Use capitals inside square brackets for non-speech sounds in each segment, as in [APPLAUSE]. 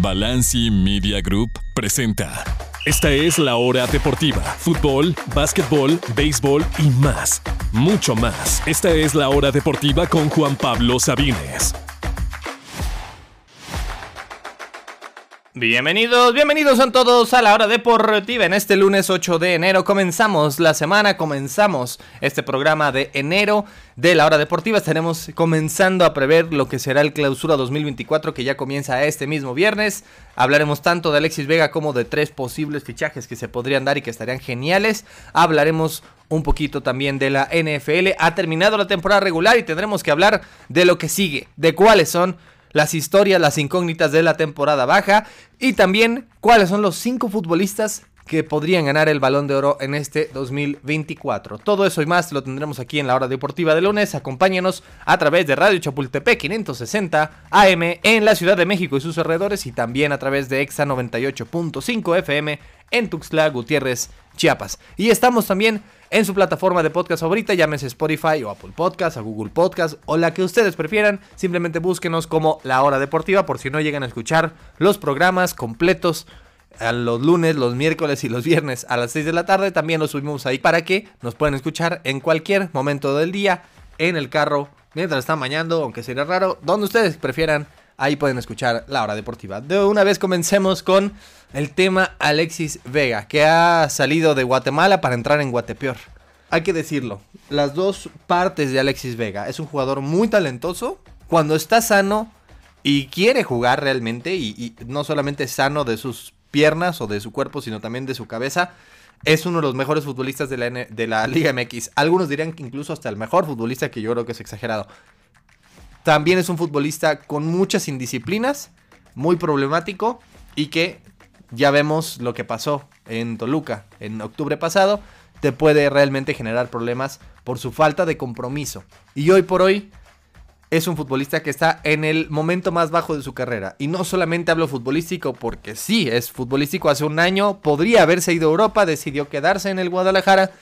Balanci Media Group presenta. Esta es la hora deportiva. Fútbol, básquetbol, béisbol y más. Mucho más. Esta es la hora deportiva con Juan Pablo Sabines. Bienvenidos, bienvenidos a todos a la hora deportiva. En este lunes 8 de enero comenzamos la semana, comenzamos este programa de enero de la hora deportiva. Estaremos comenzando a prever lo que será el clausura 2024 que ya comienza este mismo viernes. Hablaremos tanto de Alexis Vega como de tres posibles fichajes que se podrían dar y que estarían geniales. Hablaremos un poquito también de la NFL. Ha terminado la temporada regular y tendremos que hablar de lo que sigue, de cuáles son las historias, las incógnitas de la temporada baja y también cuáles son los cinco futbolistas que podrían ganar el balón de oro en este 2024. Todo eso y más lo tendremos aquí en la hora deportiva de lunes. Acompáñenos a través de Radio Chapultepec 560 AM en la Ciudad de México y sus alrededores y también a través de EXA 98.5 FM en Tuxtla Gutiérrez, Chiapas. Y estamos también en su plataforma de podcast favorita, llámese Spotify o Apple Podcast o Google Podcast o la que ustedes prefieran. Simplemente búsquenos como La Hora Deportiva por si no llegan a escuchar los programas completos a los lunes, los miércoles y los viernes a las 6 de la tarde. También los subimos ahí para que nos puedan escuchar en cualquier momento del día, en el carro, mientras están bañando, aunque sería raro, donde ustedes prefieran. Ahí pueden escuchar la hora deportiva. De una vez comencemos con el tema Alexis Vega, que ha salido de Guatemala para entrar en Guatepeor. Hay que decirlo, las dos partes de Alexis Vega. Es un jugador muy talentoso. Cuando está sano y quiere jugar realmente, y, no solamente sano de sus piernas o de su cuerpo, sino también de su cabeza. Es uno de los mejores futbolistas de la, de la Liga MX. Algunos dirían que incluso hasta el mejor futbolista, que yo creo que es exagerado. También es un futbolista con muchas indisciplinas, muy problemático y que ya vemos lo que pasó en Toluca en octubre pasado. Te puede realmente generar problemas por su falta de compromiso. Y hoy por hoy es un futbolista que está en el momento más bajo de su carrera. Y no solamente hablo futbolístico porque sí, es futbolístico. Hace un año podría haberse ido a Europa, decidió quedarse en el Guadalajara.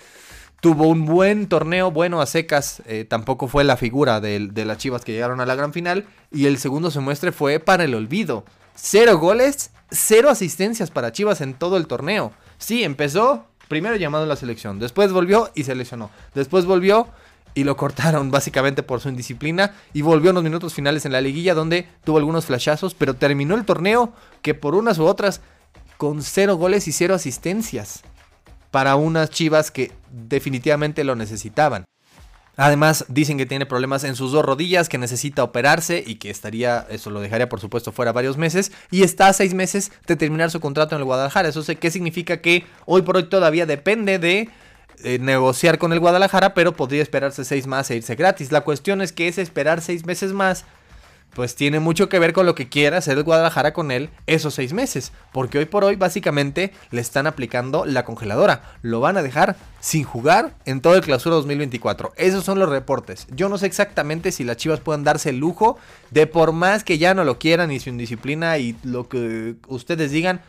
Tuvo un buen torneo, bueno a secas, eh, tampoco fue la figura de, las Chivas que llegaron a la gran final. Y el segundo semestre fue para el olvido. Cero goles, cero asistencias para Chivas en todo el torneo. Sí, empezó primero llamado a la selección, después volvió y se lesionó. Después volvió y lo cortaron [LAUGHS] básicamente por su indisciplina y volvió en los minutos finales en la liguilla donde tuvo algunos flashazos, pero terminó el torneo que por unas u otras con cero goles y cero asistencias para unas Chivas que definitivamente lo necesitaban. Además, dicen que tiene problemas en sus dos rodillas, que necesita operarse y que estaría, eso lo dejaría por supuesto fuera varios meses. Y está a seis meses de terminar su contrato en el Guadalajara. Eso sé qué significa que hoy por hoy todavía depende de eh, negociar con el Guadalajara, pero podría esperarse seis más e irse gratis. La cuestión es que ese esperar seis meses más, pues tiene mucho que ver con lo que quiera hacer el Guadalajara con él esos seis meses. Porque hoy por hoy básicamente le están aplicando la congeladora. Lo van a dejar sin jugar en todo el clausura 2024. Esos son los reportes. Yo no sé exactamente si las Chivas pueden darse el lujo de por más que ya no lo quieran y su indisciplina y lo que ustedes digan,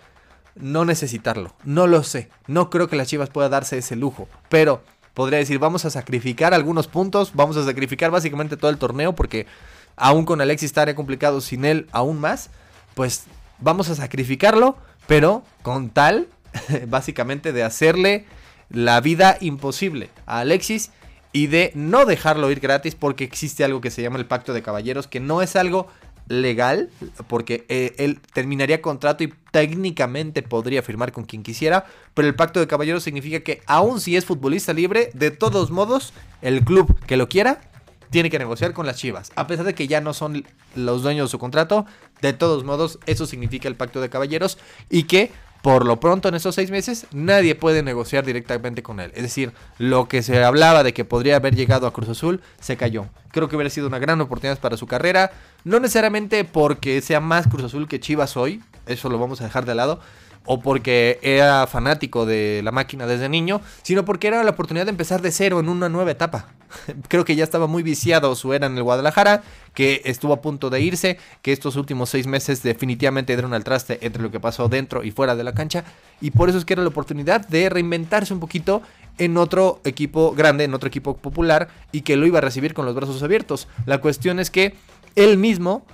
no necesitarlo. No lo sé. No creo que las Chivas pueda darse ese lujo. Pero podría decir, vamos a sacrificar algunos puntos. Vamos a sacrificar básicamente todo el torneo. Porque aún con Alexis estaría complicado sin él aún más. Pues vamos a sacrificarlo. Pero con tal, [LAUGHS] básicamente, de hacerle la vida imposible a Alexis. Y de no dejarlo ir gratis porque existe algo que se llama el pacto de caballeros. Que no es algo legal, porque eh, él terminaría contrato y técnicamente podría firmar con quien quisiera, pero el pacto de caballeros significa que aun si es futbolista libre, de todos modos, el club que lo quiera tiene que negociar con las Chivas. A pesar de que ya no son los dueños de su contrato, de todos modos, eso significa el pacto de caballeros y que por lo pronto en esos seis meses nadie puede negociar directamente con él. Es decir, lo que se hablaba de que podría haber llegado a Cruz Azul se cayó. Creo que hubiera sido una gran oportunidad para su carrera. No necesariamente porque sea más Cruz Azul que Chivas hoy, eso lo vamos a dejar de lado. O porque era fanático de la máquina desde niño, sino porque era la oportunidad de empezar de cero en una nueva etapa. [LAUGHS] Creo que ya estaba muy viciado su era en el Guadalajara, que estuvo a punto de irse, que estos últimos seis meses definitivamente dieron al traste entre lo que pasó dentro y fuera de la cancha, y por eso es que era la oportunidad de reinventarse un poquito en otro equipo grande, en otro equipo popular, y que lo iba a recibir con los brazos abiertos. La cuestión es que él mismo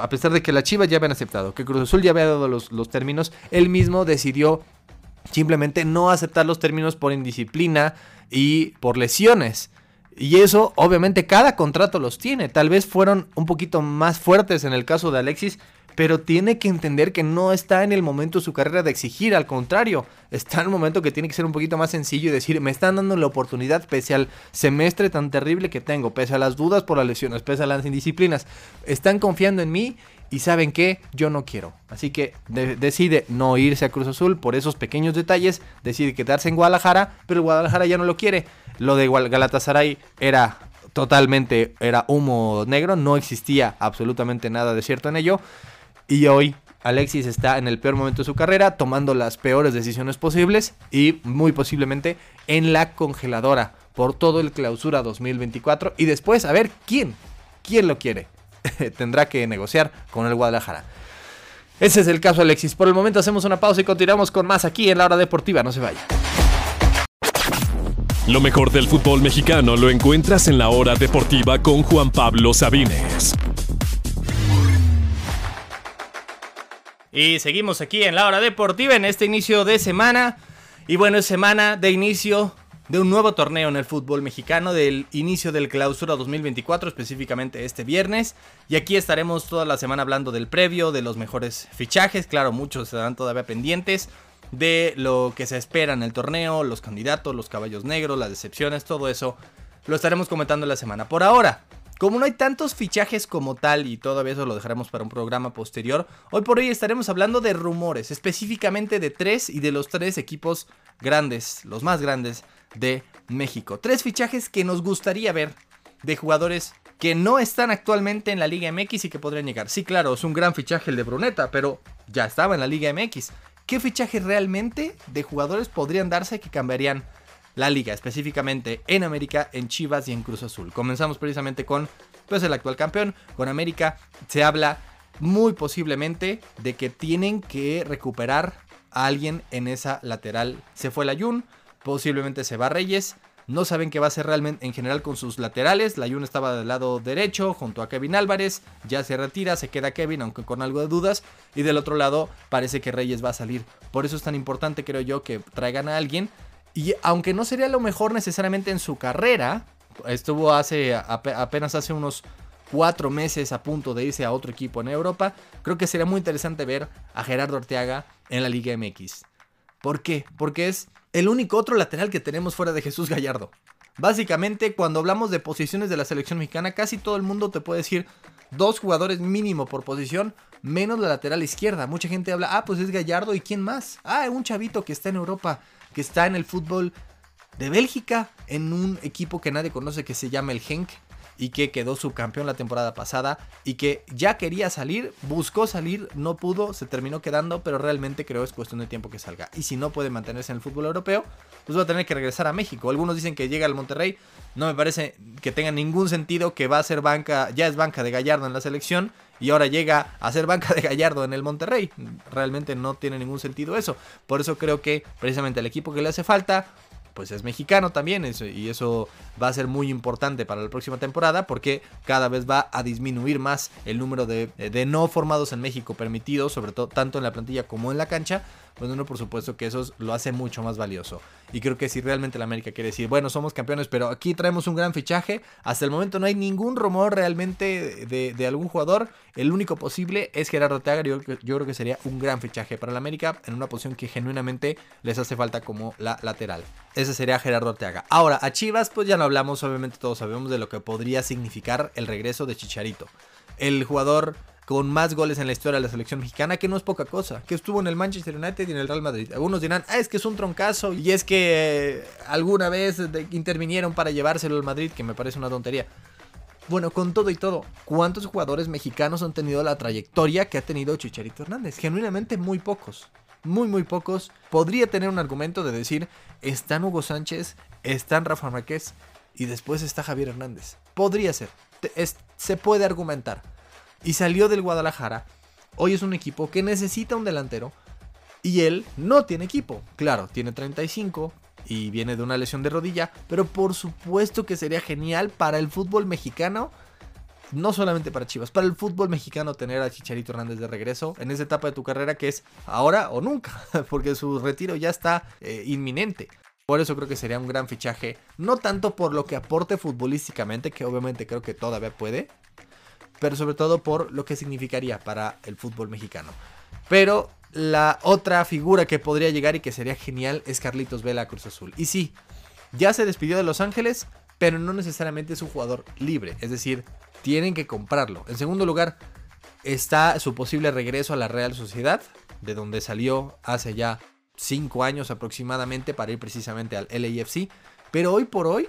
a pesar de que la Chivas ya habían aceptado, que Cruz Azul ya había dado los, los términos, él mismo decidió simplemente no aceptar los términos por indisciplina y por lesiones. Y eso, obviamente, cada contrato los tiene. Tal vez fueron un poquito más fuertes en el caso de Alexis, pero tiene que entender que no está en el momento de su carrera de exigir, al contrario, está en el momento que tiene que ser un poquito más sencillo y decir, me están dando la oportunidad pese al semestre tan terrible que tengo, pese a las dudas por las lesiones, pese a las indisciplinas, están confiando en mí y saben que yo no quiero. Así que decide no irse a Cruz Azul por esos pequeños detalles, decide quedarse en Guadalajara, pero Guadalajara ya no lo quiere. Lo de Galatasaray era totalmente, era humo negro, no existía absolutamente nada de cierto en ello. Y hoy Alexis está en el peor momento de su carrera, tomando las peores decisiones posibles y muy posiblemente en la congeladora por todo el clausura 2024. Y después, a ver, ¿quién? ¿Quién lo quiere? [LAUGHS] Tendrá que negociar con el Guadalajara. Ese es el caso Alexis. Por el momento hacemos una pausa y continuamos con más aquí en la hora deportiva. No se vaya. Lo mejor del fútbol mexicano lo encuentras en la hora deportiva con Juan Pablo Sabines. Y seguimos aquí en la hora deportiva en este inicio de semana. Y bueno, es semana de inicio de un nuevo torneo en el fútbol mexicano, del inicio del clausura 2024, específicamente este viernes. Y aquí estaremos toda la semana hablando del previo, de los mejores fichajes, claro, muchos serán todavía pendientes, de lo que se espera en el torneo, los candidatos, los caballos negros, las decepciones, todo eso lo estaremos comentando en la semana. Por ahora, como no hay tantos fichajes como tal y todavía eso lo dejaremos para un programa posterior, hoy por hoy estaremos hablando de rumores, específicamente de tres y de los tres equipos grandes, los más grandes de México. Tres fichajes que nos gustaría ver de jugadores que no están actualmente en la Liga MX y que podrían llegar. Sí, claro, es un gran fichaje el de Bruneta, pero ya estaba en la Liga MX. ¿Qué fichajes realmente de jugadores podrían darse que cambiarían la liga, específicamente en América, en Chivas y en Cruz Azul. Comenzamos precisamente con pues, el actual campeón, con América. Se habla muy posiblemente de que tienen que recuperar a alguien en esa lateral. Se fue la Jun, posiblemente se va Reyes. No saben qué va a hacer realmente en general con sus laterales. La Jun estaba del lado derecho junto a Kevin Álvarez. Ya se retira, se queda Kevin, aunque con algo de dudas. Y del otro lado parece que Reyes va a salir. Por eso es tan importante, creo yo, que traigan a alguien y aunque no sería lo mejor necesariamente en su carrera, estuvo hace apenas hace unos cuatro meses a punto de irse a otro equipo en Europa, creo que sería muy interesante ver a Gerardo Arteaga en la Liga MX. ¿Por qué? Porque es el único otro lateral que tenemos fuera de Jesús Gallardo. Básicamente, cuando hablamos de posiciones de la selección mexicana, casi todo el mundo te puede decir dos jugadores mínimo por posición, menos la lateral izquierda. Mucha gente habla, ah, pues es Gallardo y quién más. Ah, un chavito que está en Europa que está en el fútbol de Bélgica, en un equipo que nadie conoce que se llama el Genk y que quedó subcampeón la temporada pasada y que ya quería salir, buscó salir, no pudo, se terminó quedando, pero realmente creo es cuestión de tiempo que salga. Y si no puede mantenerse en el fútbol europeo, pues va a tener que regresar a México. Algunos dicen que llega al Monterrey, no me parece que tenga ningún sentido que va a ser banca, ya es banca de Gallardo en la selección y ahora llega a ser banca de Gallardo en el Monterrey. Realmente no tiene ningún sentido eso. Por eso creo que precisamente el equipo que le hace falta, pues es mexicano también y eso va a ser muy importante para la próxima temporada porque cada vez va a disminuir más el número de, de no formados en México permitidos, sobre todo tanto en la plantilla como en la cancha, bueno, pues por supuesto que eso lo hace mucho más valioso. Y creo que si realmente la América quiere decir, bueno, somos campeones, pero aquí traemos un gran fichaje, hasta el momento no hay ningún rumor realmente de, algún jugador. El único posible es Gerardo Teaga. Yo, yo creo que sería un gran fichaje para la América en una posición que genuinamente les hace falta como la lateral. Ese sería Gerardo Arteaga. Ahora, a Chivas, pues ya no hablamos, obviamente todos sabemos de lo que podría significar el regreso de Chicharito. El jugador con más goles en la historia de la selección mexicana, que no es poca cosa, que estuvo en el Manchester United y en el Real Madrid. Algunos dirán, ah, es que es un troncazo y es que eh, alguna vez intervinieron para llevárselo al Madrid, que me parece una tontería. Bueno, con todo y todo, ¿cuántos jugadores mexicanos han tenido la trayectoria que ha tenido Chicharito Hernández? Genuinamente muy pocos. Muy, muy pocos. Podría tener un argumento de decir, están Hugo Sánchez, están Rafa Márquez y después está Javier Hernández. Podría ser. se puede argumentar y salió del Guadalajara. Hoy es un equipo que necesita un delantero y él no tiene equipo. Claro, tiene 35 y viene de una lesión de rodilla, pero por supuesto que sería genial para el fútbol mexicano no solamente para Chivas, para el fútbol mexicano tener a Chicharito Hernández de regreso en esa etapa de tu carrera que es ahora o nunca, [LAUGHS] porque su retiro ya está eh, inminente. Por eso creo que sería un gran fichaje, no tanto por lo que aporte futbolísticamente, que obviamente creo que todavía puede, pero sobre todo por lo que significaría para el fútbol mexicano. Pero la otra figura que podría llegar y que sería genial es Carlitos Vela Cruz Azul. Y sí, ya se despidió de Los Ángeles, pero no necesariamente es un jugador libre, es decir, tienen que comprarlo. En segundo lugar, está su posible regreso a la Real Sociedad, de donde salió hace ya 5 años aproximadamente para ir precisamente al LAFC. Pero hoy por hoy,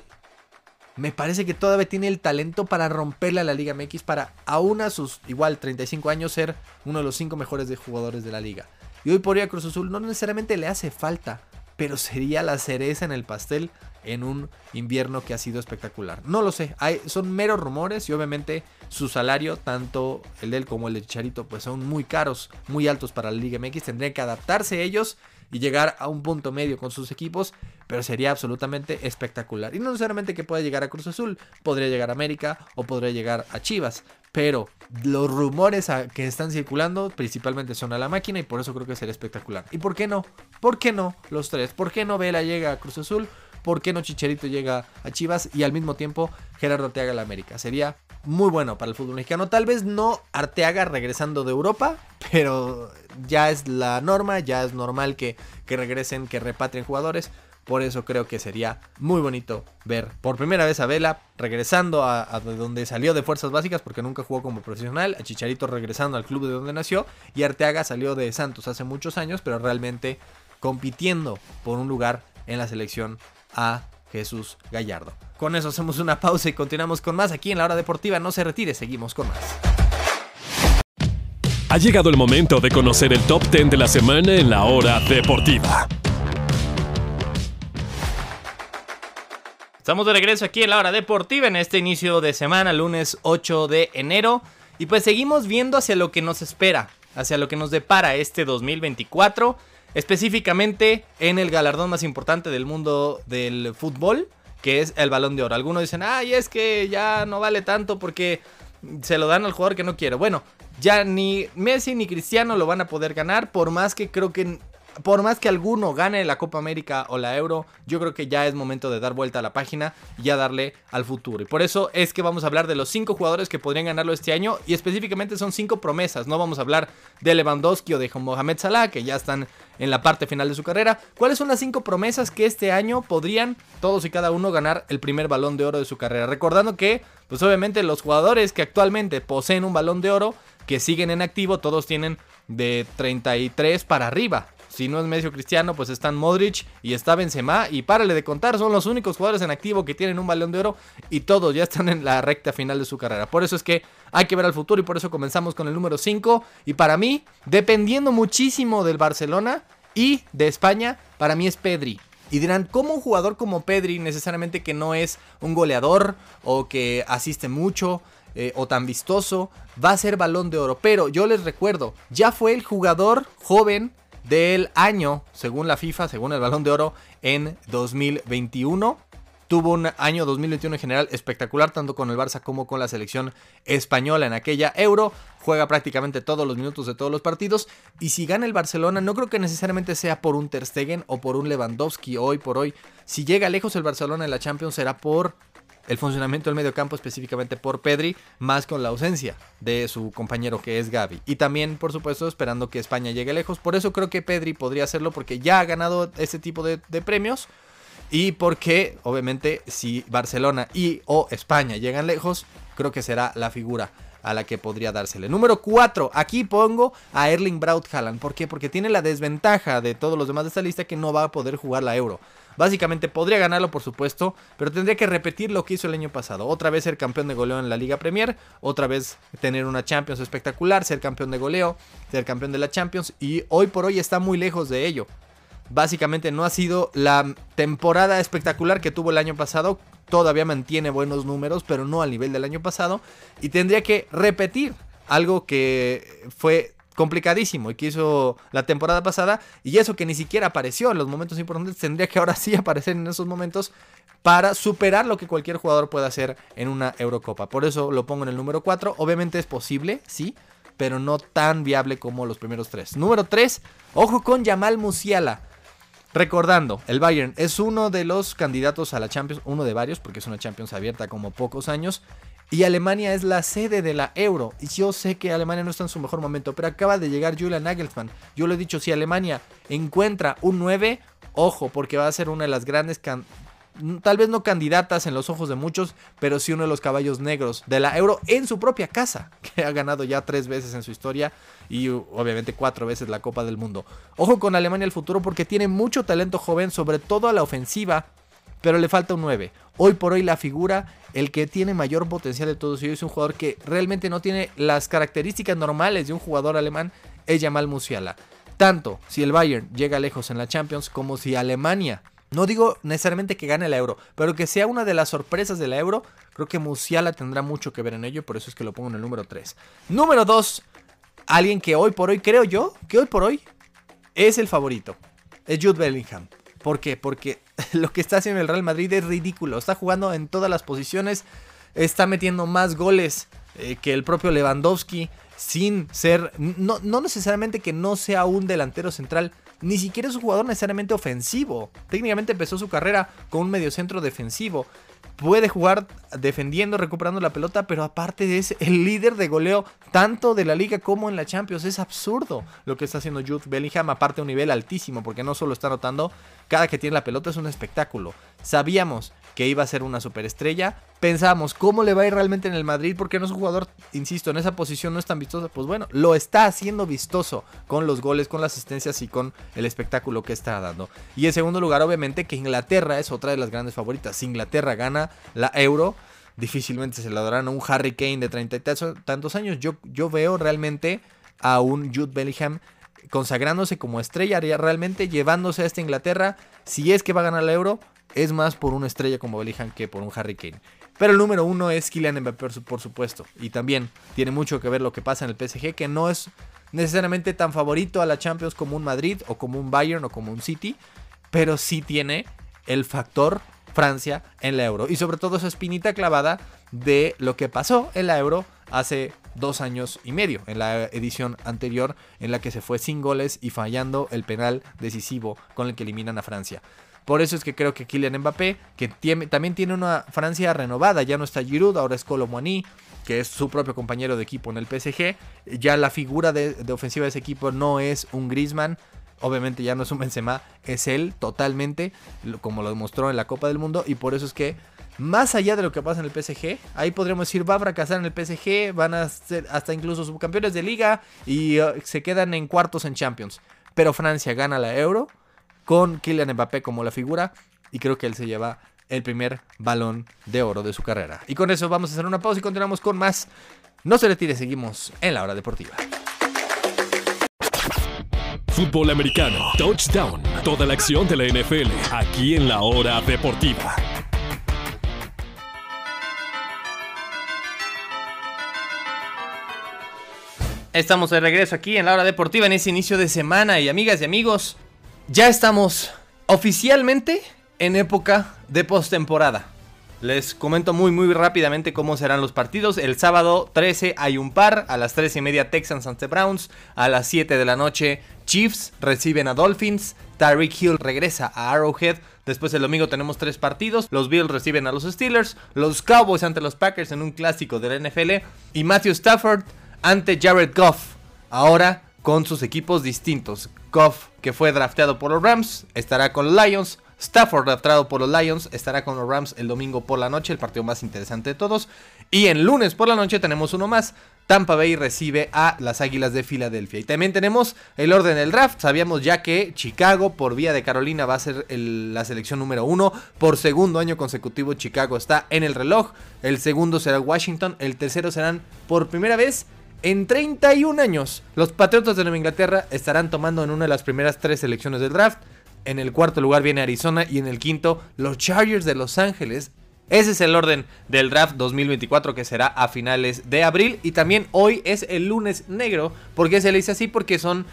me parece que todavía tiene el talento para romperle a la Liga MX, para aún a sus igual 35 años ser uno de los 5 mejores de jugadores de la liga. Y hoy por hoy a Cruz Azul no necesariamente le hace falta, pero sería la cereza en el pastel en un invierno que ha sido espectacular. No lo sé, son meros rumores y obviamente su salario, tanto el de él como el de Chicharito, pues son muy caros, muy altos para la Liga MX. Tendrían que adaptarse ellos y llegar a un punto medio con sus equipos, pero sería absolutamente espectacular. Y no necesariamente que pueda llegar a Cruz Azul, podría llegar a América o podría llegar a Chivas, pero los rumores que están circulando principalmente son a la máquina y por eso creo que sería espectacular. ¿Y por qué no? ¿Por qué no los tres? ¿Por qué no Vela llega a Cruz Azul? ¿Por qué no Chicharito llega a Chivas y al mismo tiempo Gerardo Arteaga a la América? Sería muy bueno para el fútbol mexicano. Tal vez no Arteaga regresando de Europa, pero ya es la norma, ya es normal que, que regresen, que repatrien jugadores. Por eso creo que sería muy bonito ver por primera vez a Vela regresando a, donde salió de fuerzas básicas porque nunca jugó como profesional, a Chicharito regresando al club de donde nació y Arteaga salió de Santos hace muchos años, pero realmente compitiendo por un lugar en la selección a Jesús Gallardo. Con eso hacemos una pausa y continuamos con más aquí en la hora deportiva. No se retire, seguimos con más. Ha llegado el momento de conocer el top 10 de la semana en la hora deportiva. Estamos de regreso aquí en la hora deportiva en este inicio de semana, lunes 8 de enero. Y pues seguimos viendo hacia lo que nos espera, hacia lo que nos depara este 2024 específicamente en el galardón más importante del mundo del fútbol, que es el balón de oro. Algunos dicen, ay, es que ya no vale tanto porque se lo dan al jugador que no quiere. Bueno, ya ni Messi ni Cristiano lo van a poder ganar, por más que creo que por más que alguno gane la Copa América o la Euro, yo creo que ya es momento de dar vuelta a la página y ya darle al futuro. Y por eso es que vamos a hablar de los cinco jugadores que podrían ganarlo este año y específicamente son cinco promesas. No vamos a hablar de Lewandowski o de Mohamed Salah, que ya están en la parte final de su carrera. ¿Cuáles son las cinco promesas que este año podrían todos y cada uno ganar el primer balón de oro de su carrera? Recordando que, pues obviamente los jugadores que actualmente poseen un balón de oro, que siguen en activo, todos tienen de 33 para arriba. Si no es Messi Cristiano, pues están Modric y está Benzema. Y párale de contar, son los únicos jugadores en activo que tienen un balón de oro. Y todos ya están en la recta final de su carrera. Por eso es que hay que ver al futuro y por eso comenzamos con el número 5. Y para mí, dependiendo muchísimo del Barcelona y de España, para mí es Pedri. Y dirán, ¿cómo un jugador como Pedri, necesariamente que no es un goleador o que asiste mucho eh, o tan vistoso, va a ser balón de oro? Pero yo les recuerdo, ya fue el jugador joven del año, según la FIFA, según el Balón de Oro, en 2021. Tuvo un año 2021 en general espectacular, tanto con el Barça como con la selección española en aquella Euro. Juega prácticamente todos los minutos de todos los partidos. Y si gana el Barcelona, no creo que necesariamente sea por un Ter Stegen o por un Lewandowski hoy por hoy. Si llega lejos el Barcelona en la Champions, será por el funcionamiento del medio campo específicamente por Pedri, más con la ausencia de su compañero que es Gaby. Y también, por supuesto, esperando que España llegue lejos. Por eso creo que Pedri podría hacerlo porque ya ha ganado ese tipo de, premios. Y porque, obviamente, si Barcelona y o España llegan lejos, creo que será la figura a la que podría dársele. Número 4, aquí pongo a Erling Braut. ¿Por qué? Porque tiene la desventaja de todos los demás de esta lista que no va a poder jugar la Euro. Básicamente podría ganarlo, por supuesto, pero tendría que repetir lo que hizo el año pasado. Otra vez ser campeón de goleo en la Liga Premier, otra vez tener una Champions espectacular, ser campeón de goleo, ser campeón de la Champions y hoy por hoy está muy lejos de ello. Básicamente no ha sido la temporada espectacular que tuvo el año pasado, todavía mantiene buenos números, pero no al nivel del año pasado y tendría que repetir algo que fue complicadísimo y que hizo la temporada pasada. Y eso que ni siquiera apareció en los momentos importantes, tendría que ahora sí [LAUGHS] aparecer en esos momentos para superar lo que cualquier jugador pueda hacer en una Eurocopa. Por eso lo pongo en el número 4. Obviamente es posible, sí, pero no tan viable como los primeros tres. Número 3, ojo con Yamal Musiala. Recordando, el Bayern es uno de los candidatos a la Champions, uno de varios, porque es una Champions abierta como pocos años. Y Alemania es la sede de la Euro. Y yo sé que Alemania no está en su mejor momento, pero acaba de llegar Julian Nagelsmann. Yo lo he dicho, si Alemania encuentra un 9, ojo, porque va a ser una de las grandes tal vez no candidatas en los ojos de muchos, pero sí uno de los caballos negros de la Euro en su propia casa, [LAUGHS] que ha ganado ya tres veces en su historia y obviamente cuatro veces la Copa del Mundo. Ojo con Alemania el futuro porque tiene mucho talento joven, sobre todo a la ofensiva, pero le falta un 9. Hoy por hoy la figura, el que tiene mayor potencial de todos ellos es un jugador que realmente no tiene las características normales de un jugador alemán, es Jamal Musiala. Tanto si el Bayern llega lejos en la Champions como si Alemania no digo necesariamente que gane la euro, pero que sea una de las sorpresas de la euro. Creo que Musiala tendrá mucho que ver en ello, por eso es que lo pongo en el número 3. Número 2, alguien que hoy por hoy, creo yo, que hoy por hoy es el favorito. Es Jude Bellingham. ¿Por qué? Porque [LAUGHS] lo que está haciendo el Real Madrid es ridículo. Está jugando en todas las posiciones. Está metiendo más goles eh, que el propio Lewandowski. Sin ser. No, no necesariamente que no sea un delantero central ni siquiera es un jugador necesariamente ofensivo. Técnicamente empezó su carrera con un mediocentro defensivo. Puede jugar defendiendo, recuperando la pelota, pero aparte es el líder de goleo tanto de la liga como en la Champions. Es absurdo lo que está haciendo Jude Bellingham, aparte a un nivel altísimo, porque no solo está anotando, cada que tiene la pelota es un espectáculo. Sabíamos que iba a ser una superestrella. Pensábamos, ¿cómo le va a ir realmente en el Madrid? Porque no es un jugador, insisto, en esa posición no es tan vistoso. Pues bueno, lo está haciendo vistoso con los goles, con las asistencias y con el espectáculo que está dando. Y en segundo lugar, obviamente, que Inglaterra es otra de las grandes favoritas. Si Inglaterra gana la Euro, difícilmente se la darán a un Harry Kane de treinta y tantos años. Yo, yo veo realmente a un Jude Bellingham consagrándose como estrella, realmente llevándose a esta Inglaterra. Si es que va a ganar la Euro, es más por una estrella como Bellingham que por un Harry Kane. Pero el número uno es Kylian Mbappé, por supuesto. Y también tiene mucho que ver lo que pasa en el PSG, que no es necesariamente tan favorito a la Champions como un Madrid o como un Bayern o como un City, pero sí tiene el factor Francia en la Euro. Y sobre todo esa espinita clavada de lo que pasó en la Euro hace dos años y medio, en la edición anterior, en la que se fue sin goles y fallando el penal decisivo con el que eliminan a Francia. Por eso es que creo que Kylian Mbappé, que también tiene una Francia renovada, ya no está Giroud, ahora es Colomboani, que es su propio compañero de equipo en el PSG. Ya la figura de, ofensiva de ese equipo no es un Griezmann, obviamente ya no es un Benzema, es él totalmente, como lo demostró en la Copa del Mundo, y por eso es que más allá de lo que pasa en el PSG, ahí podríamos decir va a fracasar en el PSG, van a ser hasta incluso subcampeones de liga y uh, se quedan en cuartos en Champions. Pero Francia gana la Euro con Kylian Mbappé como la figura y creo que él se lleva el primer balón de oro de su carrera. Y con eso vamos a hacer una pausa y continuamos con más. No se retire, seguimos en la hora deportiva. Fútbol americano, touchdown, toda la acción de la NFL, aquí en la hora deportiva. Estamos de regreso aquí en la hora deportiva en ese inicio de semana y amigas y amigos, ya estamos oficialmente en época de postemporada. Les comento muy muy rápidamente cómo serán los partidos. El sábado 13 hay un par, a las 3 y media Texans ante Browns, a las 7 de la noche Chiefs reciben a Dolphins, Tyreek Hill regresa a Arrowhead, después el domingo tenemos tres partidos, los Bills reciben a los Steelers, los Cowboys ante los Packers en un clásico de la NFL y Matthew Stafford ante Jared Goff. Ahora con sus equipos distintos. Goff, que fue drafteado por los Rams, estará con los Lions. Stafford, drafteado por los Lions, estará con los Rams el domingo por la noche, el partido más interesante de todos. Y el lunes por la noche tenemos uno más. Tampa Bay recibe a las Águilas de Filadelfia. Y también tenemos el orden del draft. Sabíamos ya que Chicago, por vía de Carolina, va a ser la selección número uno. Por segundo año consecutivo, Chicago está en el reloj. El segundo será Washington. El tercero serán por primera vez en 31 años, los Patriotas de Nueva Inglaterra estarán tomando en una de las primeras tres selecciones del draft. En el cuarto lugar viene Arizona y en el quinto los Chargers de Los Ángeles. Ese es el orden del draft 2024 que será a finales de abril. Y también hoy es el lunes negro. ¿Por qué se le dice así? Porque son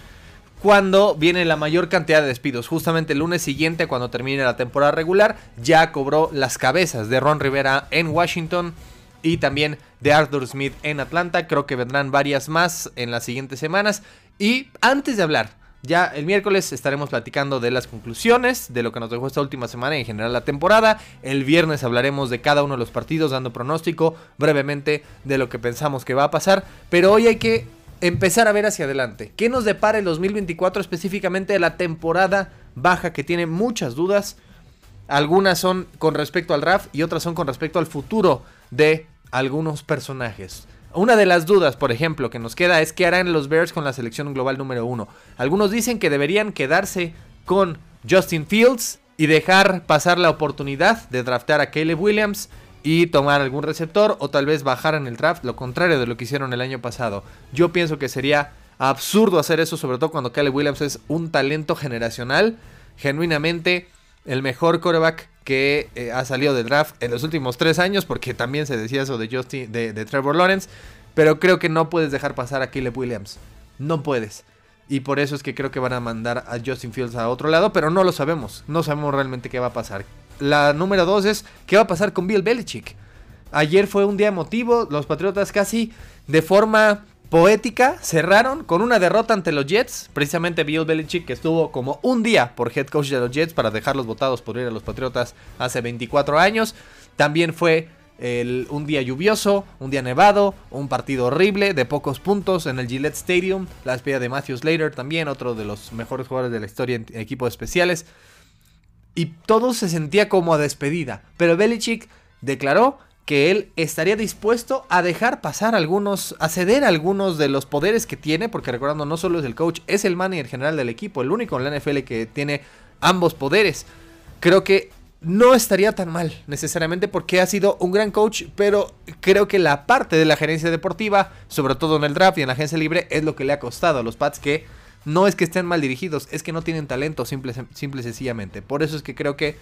cuando viene la mayor cantidad de despidos. Justamente el lunes siguiente, cuando termine la temporada regular, ya cobró las cabezas de Ron Rivera en Washington y también de Arthur Smith en Atlanta. Creo que vendrán varias más en las siguientes semanas. Y antes de hablar ya el miércoles estaremos platicando de las conclusiones, de lo que nos dejó esta última semana y en general la temporada. El viernes hablaremos de cada uno de los partidos, dando pronóstico brevemente de lo que pensamos que va a pasar. Pero hoy hay que empezar a ver hacia adelante. ¿Qué nos depara el 2024 específicamente de la temporada baja que tiene muchas dudas? Algunas son con respecto al draft y otras son con respecto al futuro de algunos personajes. Una de las dudas, por ejemplo, que nos queda es qué harán los Bears con la selección global número uno. Algunos dicen que deberían quedarse con Justin Fields y dejar pasar la oportunidad de draftar a Caleb Williams y tomar algún receptor o tal vez bajar en el draft, lo contrario de lo que hicieron el año pasado. Yo pienso que sería absurdo hacer eso, sobre todo cuando Caleb Williams es un talento generacional, genuinamente el mejor quarterback que eh, ha salido del draft en los últimos tres años, porque también se decía eso de, Justin, de, Trevor Lawrence, pero creo que no puedes dejar pasar a Caleb Williams. No puedes. Y por eso es que creo que van a mandar a Justin Fields a otro lado, pero no lo sabemos. No sabemos realmente qué va a pasar. La número dos es qué va a pasar con Bill Belichick. Ayer fue un día emotivo, los Patriotas casi de forma poética cerraron con una derrota ante los Jets. Precisamente Bill Belichick que estuvo como un día por head coach de los Jets para dejarlos votados por ir a los Patriotas hace 24 años. También fue un día lluvioso, un día nevado, un partido horrible de pocos puntos en el Gillette Stadium. La despedida de Matthew Slater también, otro de los mejores jugadores de la historia en equipos especiales. Y todo se sentía como a despedida. Pero Belichick declaró que él estaría dispuesto a dejar pasar algunos, a ceder algunos de los poderes que tiene, porque recordando, no solo es el coach, es el manager general del equipo, el único en la NFL que tiene ambos poderes. Creo que no estaría tan mal necesariamente porque ha sido un gran coach, pero creo que la parte de la gerencia deportiva, sobre todo en el draft y en la agencia libre, es lo que le ha costado a los Pats que no es que estén mal dirigidos, es que no tienen talento simple, simple y sencillamente. Por eso es que creo que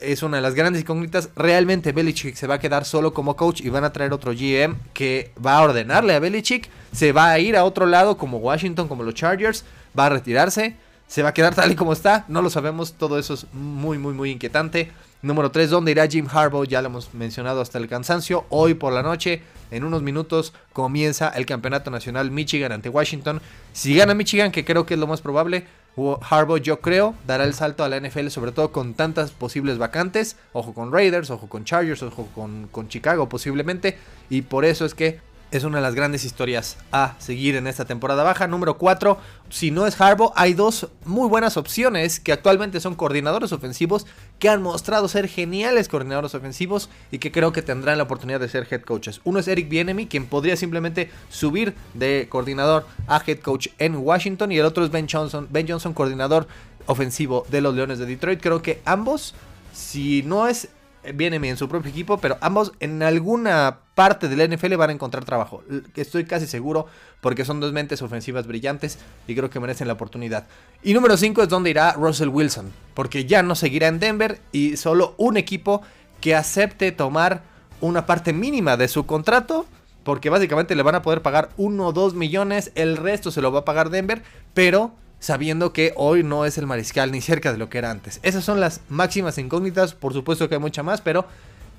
es una de las grandes incógnitas. Realmente Belichick se va a quedar solo como coach y van a traer otro GM que va a ordenarle a Belichick. Se va a ir a otro lado como Washington, como los Chargers. Va a retirarse. Se va a quedar tal y como está. No lo sabemos. Todo eso es muy, muy, muy inquietante. Número 3, ¿dónde irá Jim Harbaugh? Ya lo hemos mencionado hasta el cansancio. Hoy por la noche, en unos minutos, comienza el campeonato nacional Michigan ante Washington. Si gana Michigan, que creo que es lo más probable, Harbaugh yo creo dará el salto a la NFL, sobre todo con tantas posibles vacantes. Ojo con Raiders, ojo con Chargers, ojo con, con Chicago posiblemente. Y por eso es que es una de las grandes historias a seguir en esta temporada baja. Número 4, si no es Harbaugh, hay dos muy buenas opciones que actualmente son coordinadores ofensivos que han mostrado ser geniales coordinadores ofensivos y que creo que tendrán la oportunidad de ser head coaches. Uno es Eric Bienemy, quien podría simplemente subir de coordinador a head coach en Washington y el otro es Ben Johnson, Ben Johnson coordinador ofensivo de los Leones de Detroit. Creo que ambos, si no es Viene en su propio equipo, pero ambos en alguna parte del NFL van a encontrar trabajo. Estoy casi seguro porque son dos mentes ofensivas brillantes y creo que merecen la oportunidad. Y número 5 es donde irá Russell Wilson, porque ya no seguirá en Denver y solo un equipo que acepte tomar una parte mínima de su contrato, porque básicamente le van a poder pagar 1 o 2 millones, el resto se lo va a pagar Denver, pero sabiendo que hoy no es el mariscal ni cerca de lo que era antes. Esas son las máximas incógnitas, por supuesto que hay mucha más, pero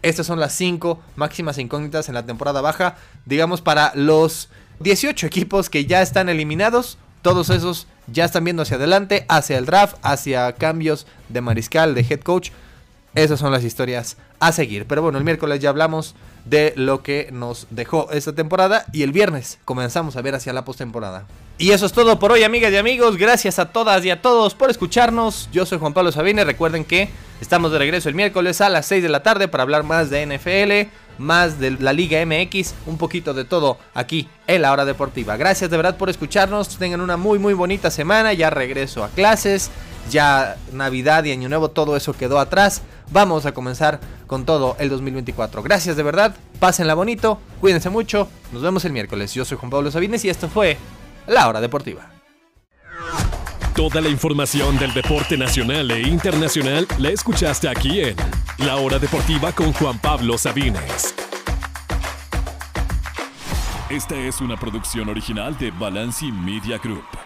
estas son las 5 máximas incógnitas en la temporada baja, digamos para los 18 equipos que ya están eliminados, todos esos ya están viendo hacia adelante, hacia el draft, hacia cambios de mariscal, de head coach. Esas son las historias a seguir. Pero bueno, el miércoles ya hablamos de lo que nos dejó esta temporada y el viernes comenzamos a ver hacia la postemporada. Y eso es todo por hoy, amigas y amigos. Gracias a todas y a todos por escucharnos. Yo soy Juan Pablo Sabine. Recuerden que estamos de regreso el miércoles a las 6 de la tarde para hablar más de NFL, más de la Liga MX, un poquito de todo aquí en la hora deportiva. Gracias de verdad por escucharnos. Tengan una muy, muy bonita semana. Ya regreso a clases. Ya Navidad y Año Nuevo, todo eso quedó atrás. Vamos a comenzar con todo el 2024. Gracias de verdad. Pásenla bonito. Cuídense mucho. Nos vemos el miércoles. Yo soy Juan Pablo Sabines y esto fue la Hora Deportiva. Toda la información del deporte nacional e internacional la escuchaste aquí en La hora deportiva con Juan Pablo Sabines. Esta es una producción original de Balanci Media Group.